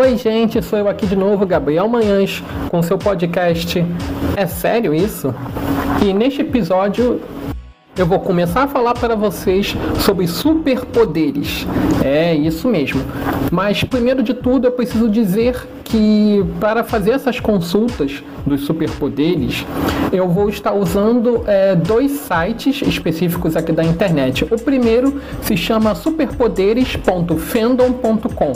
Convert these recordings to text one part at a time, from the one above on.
Oi, gente, sou eu aqui de novo, Gabriel Manhães, com seu podcast É Sério Isso? E neste episódio eu vou começar a falar para vocês sobre superpoderes. É isso mesmo. Mas primeiro de tudo, eu preciso dizer que para fazer essas consultas dos superpoderes, eu vou estar usando é, dois sites específicos aqui da internet. O primeiro se chama superpoderes.fandom.com.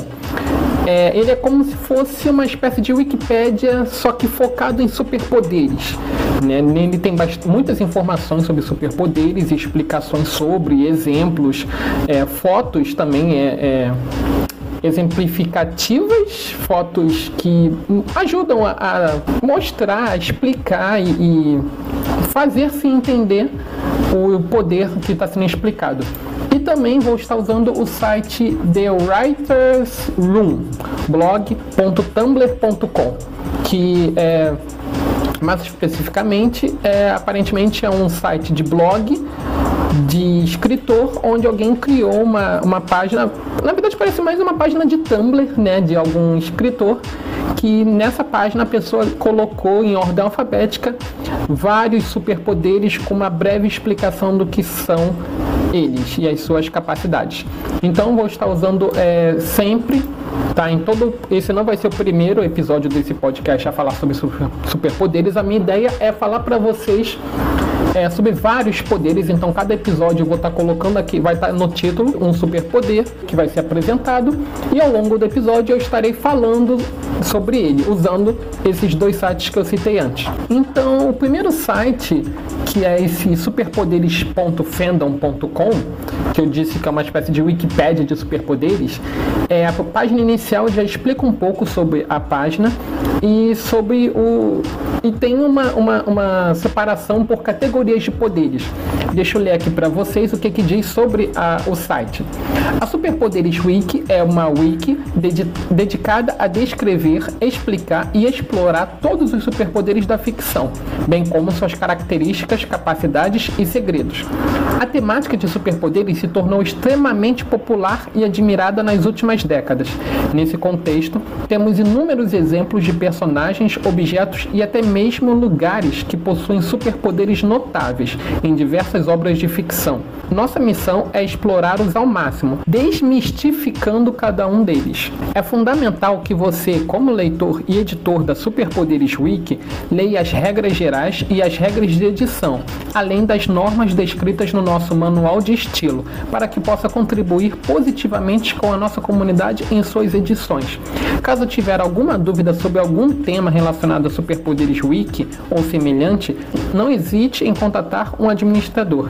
É, ele é como se fosse uma espécie de Wikipédia, só que focado em superpoderes. Né? Nele tem muitas informações sobre superpoderes, explicações sobre, exemplos, é, fotos também é, é exemplificativas, fotos que ajudam a, a mostrar, a explicar e, e fazer-se entender o poder que está sendo explicado. E também vou estar usando o site The Writers Room, blog.tumblr.com, que é mais especificamente, é, aparentemente é um site de blog de escritor, onde alguém criou uma, uma página, na verdade parece mais uma página de Tumblr, né, de algum escritor, que nessa página a pessoa colocou em ordem alfabética vários superpoderes com uma breve explicação do que são eles e as suas capacidades. Então vou estar usando é, sempre, tá? Em todo esse não vai ser o primeiro episódio desse podcast a falar sobre superpoderes. A minha ideia é falar para vocês é, sobre vários poderes. Então, cada episódio eu vou estar colocando aqui, vai estar no título um superpoder que vai ser apresentado e ao longo do episódio eu estarei falando sobre ele, usando esses dois sites que eu citei antes. Então, o primeiro site, que é esse superpoderes.fandom.com, que eu disse que é uma espécie de Wikipédia de superpoderes, é, a página inicial já explica um pouco sobre a página e sobre o. E tem uma, uma, uma separação por categorias de poderes. Deixa eu ler aqui para vocês o que, que diz sobre a, o site. A Superpoderes Wiki é uma wiki ded dedicada a descrever, explicar e explorar todos os superpoderes da ficção, bem como suas características, capacidades e segredos. A temática de superpoderes se tornou extremamente popular e admirada nas últimas décadas. Nesse contexto, temos inúmeros exemplos de personagens, objetos e até mesmo lugares que possuem superpoderes notáveis em diversas obras de ficção. Nossa missão é explorá-los ao máximo, desmistificando cada um deles. É fundamental que você, como leitor e editor da Superpoderes Wiki, leia as regras gerais e as regras de edição, além das normas descritas no nosso manual de estilo, para que possa contribuir positivamente com a nossa comunidade em suas edições. Caso tiver alguma dúvida sobre algum tema relacionado a Superpoderes Wiki ou semelhante, não hesite em contatar um administrador.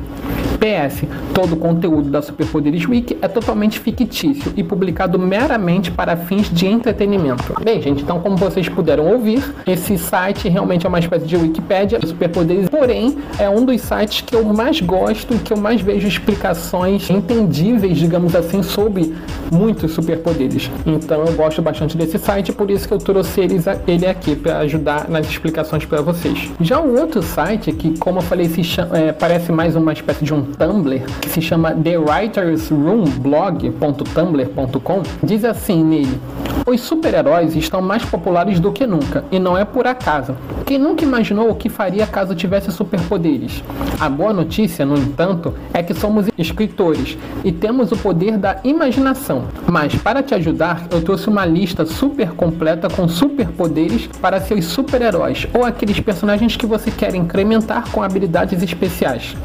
PS, todo o conteúdo da Superpoderes Wiki é totalmente fictício e publicado meramente para fins de entretenimento. Bem, gente, então como vocês puderam ouvir, esse site realmente é uma espécie de Wikipédia de Superpoderes, porém é um dos sites que eu mais gosto e que eu mais vejo explicações entendíveis, digamos assim, sobre muitos superpoderes. Então eu gosto bastante desse site, por isso que eu trouxe ele aqui para ajudar nas explicações para vocês. Já o outro site, que como eu falei, se chama, é, parece mais uma espécie de um Tumblr, que se chama The Writers Room blog.tumblr.com, diz assim nele: Os super-heróis estão mais populares do que nunca, e não é por acaso. Quem nunca imaginou o que faria caso tivesse superpoderes? A boa notícia, no entanto, é que somos escritores e temos o poder da imaginação. Mas para te ajudar, eu trouxe uma lista super completa com superpoderes para seus super-heróis ou aqueles personagens que você quer incrementar com habilidades especiais.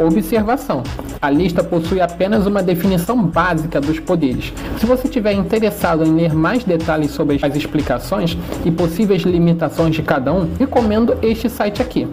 Observação: a lista possui apenas uma definição básica dos poderes. Se você estiver interessado em ler mais detalhes sobre as explicações e possíveis limitações de cada um, recomendo este site aqui.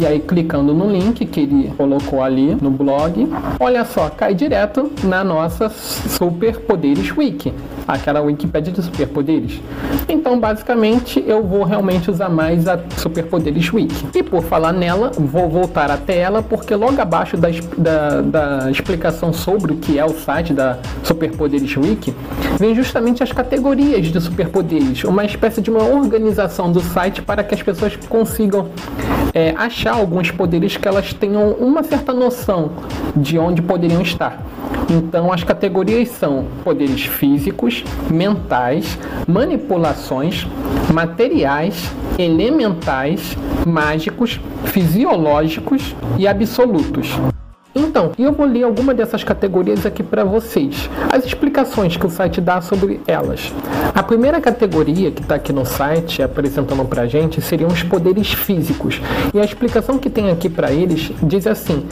E aí, clicando no link que ele colocou ali no blog, olha só, cai direto na nossa Superpoderes Wiki, aquela Wikipedia de superpoderes. Então, basicamente, eu vou realmente usar mais a Superpoderes Wiki. E por falar nela, vou voltar até ela, porque logo abaixo da, da, da explicação sobre o que é o site da Superpoderes Wiki, vem justamente as categorias de superpoderes, uma espécie de uma organização do site para que as pessoas consigam é, achar alguns poderes que elas tenham uma certa noção de onde poderiam estar. Então, as categorias são poderes físicos, mentais, manipulações, materiais, elementais, mágicos, fisiológicos e absolutos. Então, eu vou ler alguma dessas categorias aqui para vocês. As explicações que o site dá sobre elas. A primeira categoria que está aqui no site apresentando para gente seriam os poderes físicos. E a explicação que tem aqui para eles diz assim: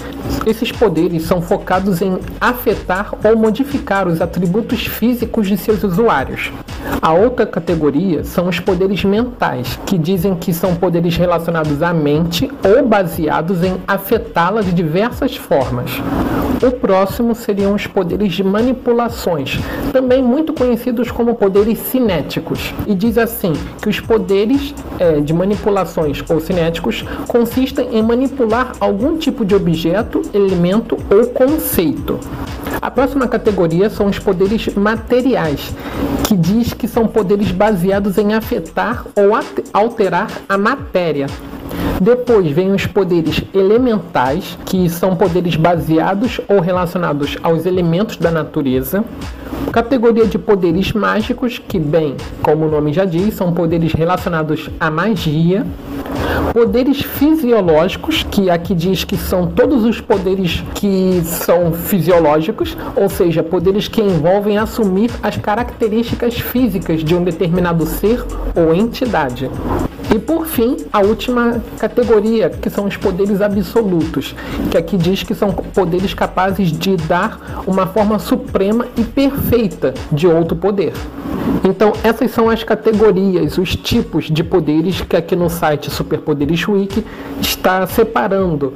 esses poderes são focados em afetar ou modificar os atributos físicos de seus usuários. A outra categoria são os poderes mentais, que dizem que são poderes relacionados à mente ou baseados em afetá-la de diversas formas. O próximo seriam os poderes de manipulações, também muito conhecidos como poderes cinéticos. E diz assim que os poderes é, de manipulações ou cinéticos consistem em manipular algum tipo de objeto, elemento ou conceito. Próxima categoria são os poderes materiais, que diz que são poderes baseados em afetar ou alterar a matéria. Depois vem os poderes elementais, que são poderes baseados ou relacionados aos elementos da natureza. Categoria de poderes mágicos, que, bem, como o nome já diz, são poderes relacionados à magia. Poderes fisiológicos, que aqui diz que são todos os poderes que são fisiológicos, ou seja, poderes que envolvem assumir as características físicas de um determinado ser ou entidade. E por fim, a última categoria, que são os poderes absolutos, que aqui diz que são poderes capazes de dar uma forma suprema e perfeita de outro poder. Então, essas são as categorias, os tipos de poderes que aqui no site Superpoderes Wiki está separando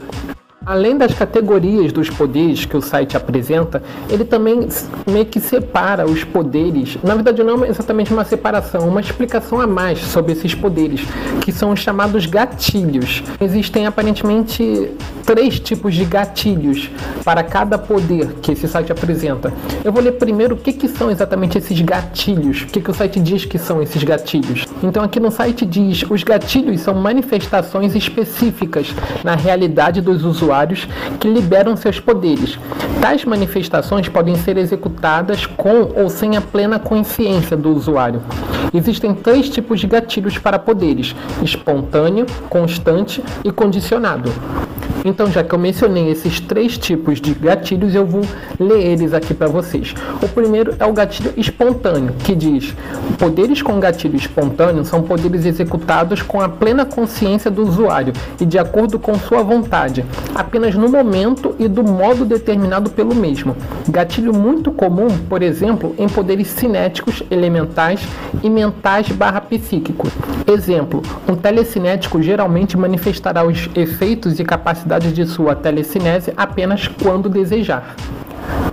Além das categorias dos poderes que o site apresenta, ele também meio que separa os poderes. Na verdade, não é exatamente uma separação, uma explicação a mais sobre esses poderes, que são os chamados gatilhos. Existem aparentemente três tipos de gatilhos para cada poder que esse site apresenta. Eu vou ler primeiro o que, que são exatamente esses gatilhos, o que, que o site diz que são esses gatilhos. Então, aqui no site diz: os gatilhos são manifestações específicas na realidade dos usuários usuários que liberam seus poderes. Tais manifestações podem ser executadas com ou sem a plena consciência do usuário. Existem três tipos de gatilhos para poderes: espontâneo, constante e condicionado. Então, já que eu mencionei esses três tipos de gatilhos, eu vou ler eles aqui para vocês. O primeiro é o gatilho espontâneo, que diz: poderes com gatilho espontâneo são poderes executados com a plena consciência do usuário e de acordo com sua vontade, apenas no momento e do modo determinado pelo mesmo. Gatilho muito comum, por exemplo, em poderes cinéticos, elementais e mentais barra psíquicos. Exemplo: um telecinético geralmente manifestará os efeitos e capacidades capacidade de sua telecinese apenas quando desejar.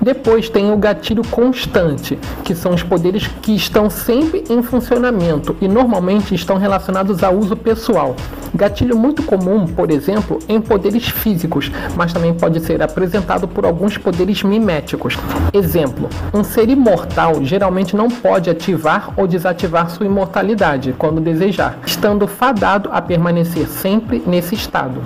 Depois tem o gatilho constante, que são os poderes que estão sempre em funcionamento e normalmente estão relacionados a uso pessoal. Gatilho muito comum, por exemplo, em poderes físicos, mas também pode ser apresentado por alguns poderes miméticos. Exemplo: um ser imortal geralmente não pode ativar ou desativar sua imortalidade quando desejar, estando fadado a permanecer sempre nesse estado.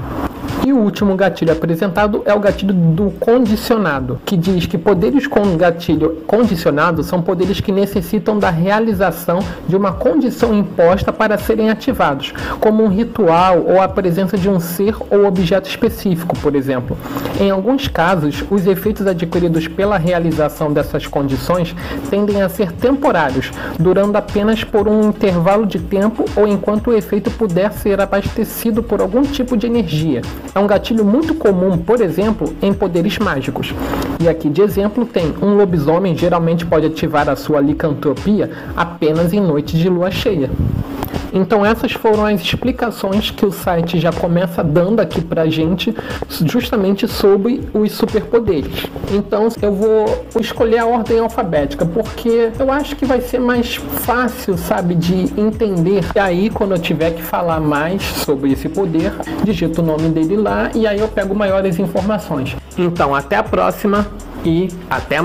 E o último gatilho apresentado é o gatilho do condicionado, que diz que poderes com gatilho condicionado são poderes que necessitam da realização de uma condição imposta para serem ativados, como um ritual ou a presença de um ser ou objeto específico, por exemplo. Em alguns casos, os efeitos adquiridos pela realização dessas condições tendem a ser temporários, durando apenas por um intervalo de tempo ou enquanto o efeito puder ser abastecido por algum tipo de energia é um gatilho muito comum, por exemplo, em poderes mágicos. E aqui de exemplo tem um lobisomem geralmente pode ativar a sua licantropia apenas em noites de lua cheia. Então essas foram as explicações que o site já começa dando aqui pra gente justamente sobre os superpoderes. Então eu vou escolher a ordem alfabética porque eu acho que vai ser mais fácil, sabe, de entender. E aí quando eu tiver que falar mais sobre esse poder, digito o nome dele lá e aí eu pego maiores informações. Então até a próxima e até mais.